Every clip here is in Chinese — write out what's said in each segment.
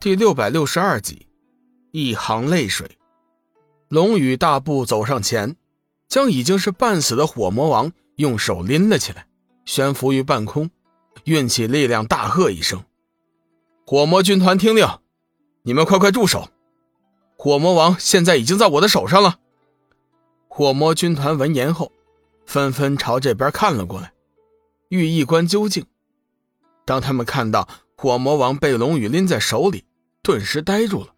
第六百六十二集，一行泪水。龙宇大步走上前，将已经是半死的火魔王用手拎了起来，悬浮于半空，运起力量，大喝一声：“火魔军团，听令！你们快快住手！火魔王现在已经在我的手上了。”火魔军团闻言后，纷纷朝这边看了过来，欲一观究竟。当他们看到火魔王被龙宇拎在手里，顿时呆住了，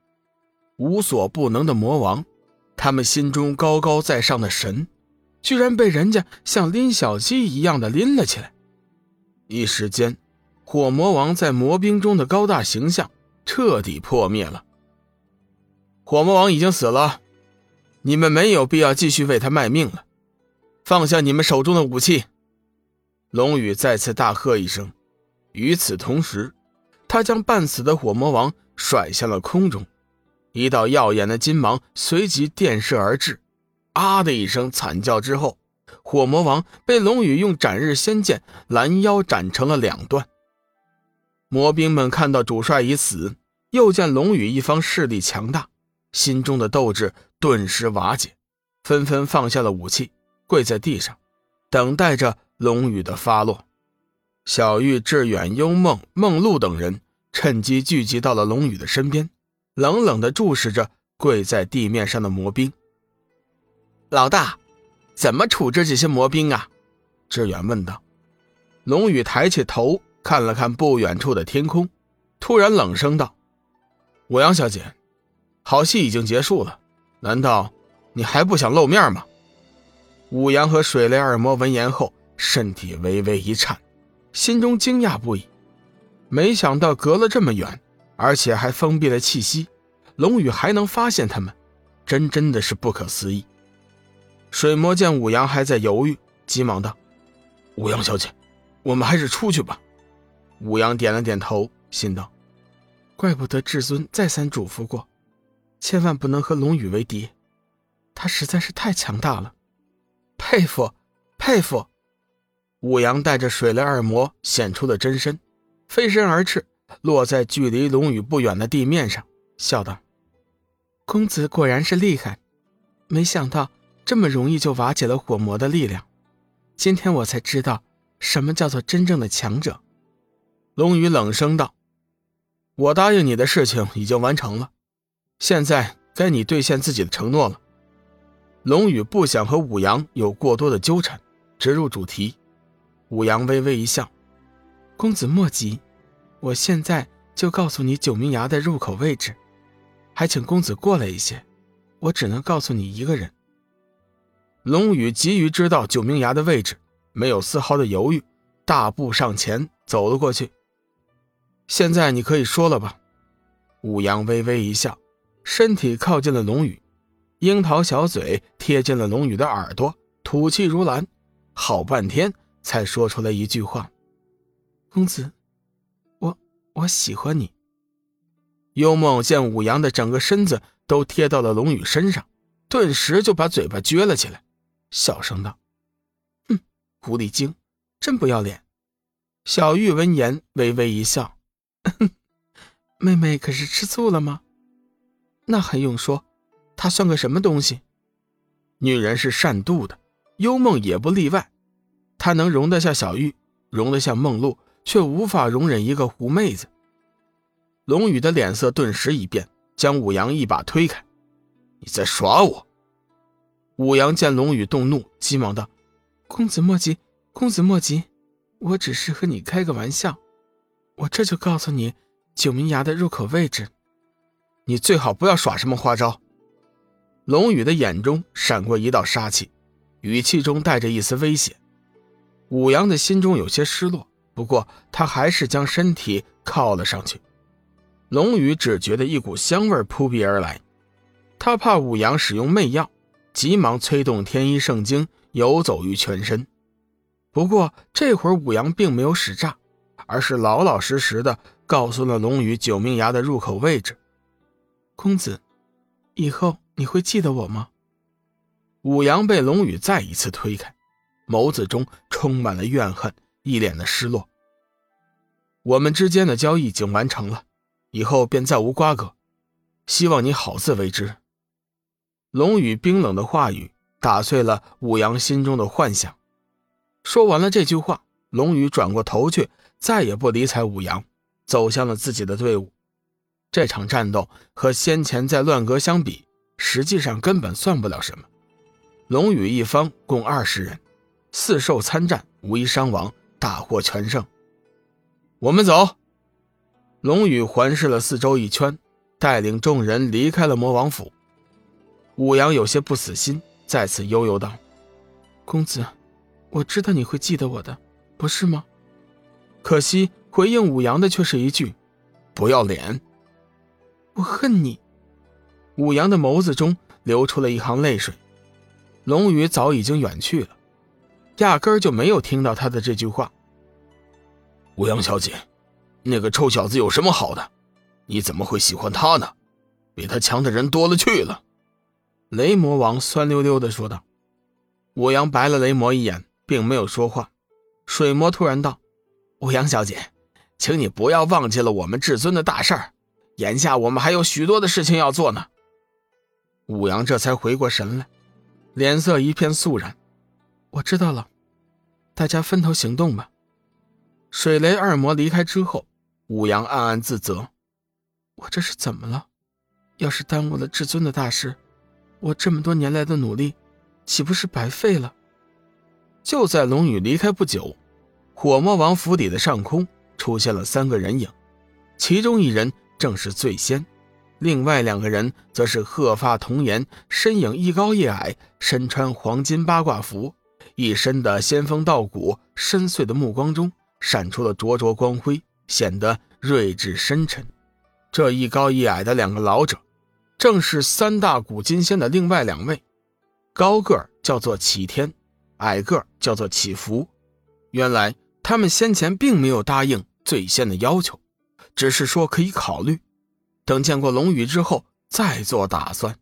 无所不能的魔王，他们心中高高在上的神，居然被人家像拎小鸡一样的拎了起来。一时间，火魔王在魔兵中的高大形象彻底破灭了。火魔王已经死了，你们没有必要继续为他卖命了，放下你们手中的武器！龙宇再次大喝一声，与此同时，他将半死的火魔王。甩向了空中，一道耀眼的金芒随即电射而至。啊的一声惨叫之后，火魔王被龙宇用斩日仙剑拦腰斩成了两段。魔兵们看到主帅已死，又见龙宇一方势力强大，心中的斗志顿时瓦解，纷纷放下了武器，跪在地上，等待着龙宇的发落。小玉、志远、幽梦、梦露等人。趁机聚集到了龙宇的身边，冷冷地注视着跪在地面上的魔兵。老大，怎么处置这些魔兵啊？志远问道。龙宇抬起头看了看不远处的天空，突然冷声道：“五阳小姐，好戏已经结束了，难道你还不想露面吗？”五阳和水雷二魔闻言后，身体微微一颤，心中惊讶不已。没想到隔了这么远，而且还封闭了气息，龙宇还能发现他们，真真的是不可思议。水魔见武阳还在犹豫，急忙道：“武阳小姐，我们还是出去吧。”武阳点了点头，心道：“怪不得至尊再三嘱咐过，千万不能和龙宇为敌，他实在是太强大了，佩服，佩服。”武阳带着水雷二魔显出了真身。飞身而至，落在距离龙宇不远的地面上，笑道：“公子果然是厉害，没想到这么容易就瓦解了火魔的力量。今天我才知道什么叫做真正的强者。”龙宇冷声道：“我答应你的事情已经完成了，现在该你兑现自己的承诺了。”龙宇不想和武阳有过多的纠缠，直入主题。武阳微微一笑。公子莫急，我现在就告诉你九明崖的入口位置，还请公子过来一些。我只能告诉你一个人。龙宇急于知道九明崖的位置，没有丝毫的犹豫，大步上前走了过去。现在你可以说了吧？武阳微微一笑，身体靠近了龙宇，樱桃小嘴贴近了龙宇的耳朵，吐气如兰，好半天才说出来一句话。公子，我我喜欢你。幽梦见武阳的整个身子都贴到了龙宇身上，顿时就把嘴巴撅了起来，小声道：“哼，狐狸精，真不要脸。”小玉闻言微微一笑：“妹妹可是吃醋了吗？那还用说，她算个什么东西？女人是善妒的，幽梦也不例外。她能容得下小玉，容得下梦露。”却无法容忍一个狐妹子。龙宇的脸色顿时一变，将武阳一把推开：“你在耍我！”武阳见龙宇动怒，急忙道：“公子莫急，公子莫急，我只是和你开个玩笑。我这就告诉你九明崖的入口位置，你最好不要耍什么花招。”龙宇的眼中闪过一道杀气，语气中带着一丝威胁。武阳的心中有些失落。不过，他还是将身体靠了上去。龙宇只觉得一股香味扑鼻而来，他怕武阳使用媚药，急忙催动天一圣经游走于全身。不过这会儿武阳并没有使诈，而是老老实实的告诉了龙宇九命崖的入口位置。公子，以后你会记得我吗？武阳被龙宇再一次推开，眸子中充满了怨恨。一脸的失落。我们之间的交易已经完成了，以后便再无瓜葛，希望你好自为之。龙宇冰冷的话语打碎了武阳心中的幻想。说完了这句话，龙宇转过头去，再也不理睬武阳，走向了自己的队伍。这场战斗和先前在乱阁相比，实际上根本算不了什么。龙宇一方共二十人，四兽参战，无一伤亡，大获全胜。我们走。龙宇环视了四周一圈，带领众人离开了魔王府。武阳有些不死心，再次悠悠道：“公子，我知道你会记得我的，不是吗？”可惜回应武阳的却是一句：“不要脸。”我恨你。武阳的眸子中流出了一行泪水。龙宇早已经远去了，压根儿就没有听到他的这句话。武阳小姐，那个臭小子有什么好的？你怎么会喜欢他呢？比他强的人多了去了。雷魔王酸溜溜的说道。武阳白了雷魔一眼，并没有说话。水魔突然道：“武阳小姐，请你不要忘记了我们至尊的大事儿。眼下我们还有许多的事情要做呢。”武阳这才回过神来，脸色一片肃然。我知道了，大家分头行动吧。水雷二魔离开之后，武阳暗暗自责：我这是怎么了？要是耽误了至尊的大事。我这么多年来的努力，岂不是白费了？就在龙宇离开不久，火魔王府邸的上空出现了三个人影，其中一人正是醉仙，另外两个人则是鹤发童颜，身影一高一矮，身穿黄金八卦服，一身的仙风道骨，深邃的目光中闪出了灼灼光辉，显得睿智深沉。这一高一矮的两个老者。正是三大古金仙的另外两位，高个叫做启天，矮个叫做启福。原来他们先前并没有答应醉仙的要求，只是说可以考虑，等见过龙宇之后再做打算。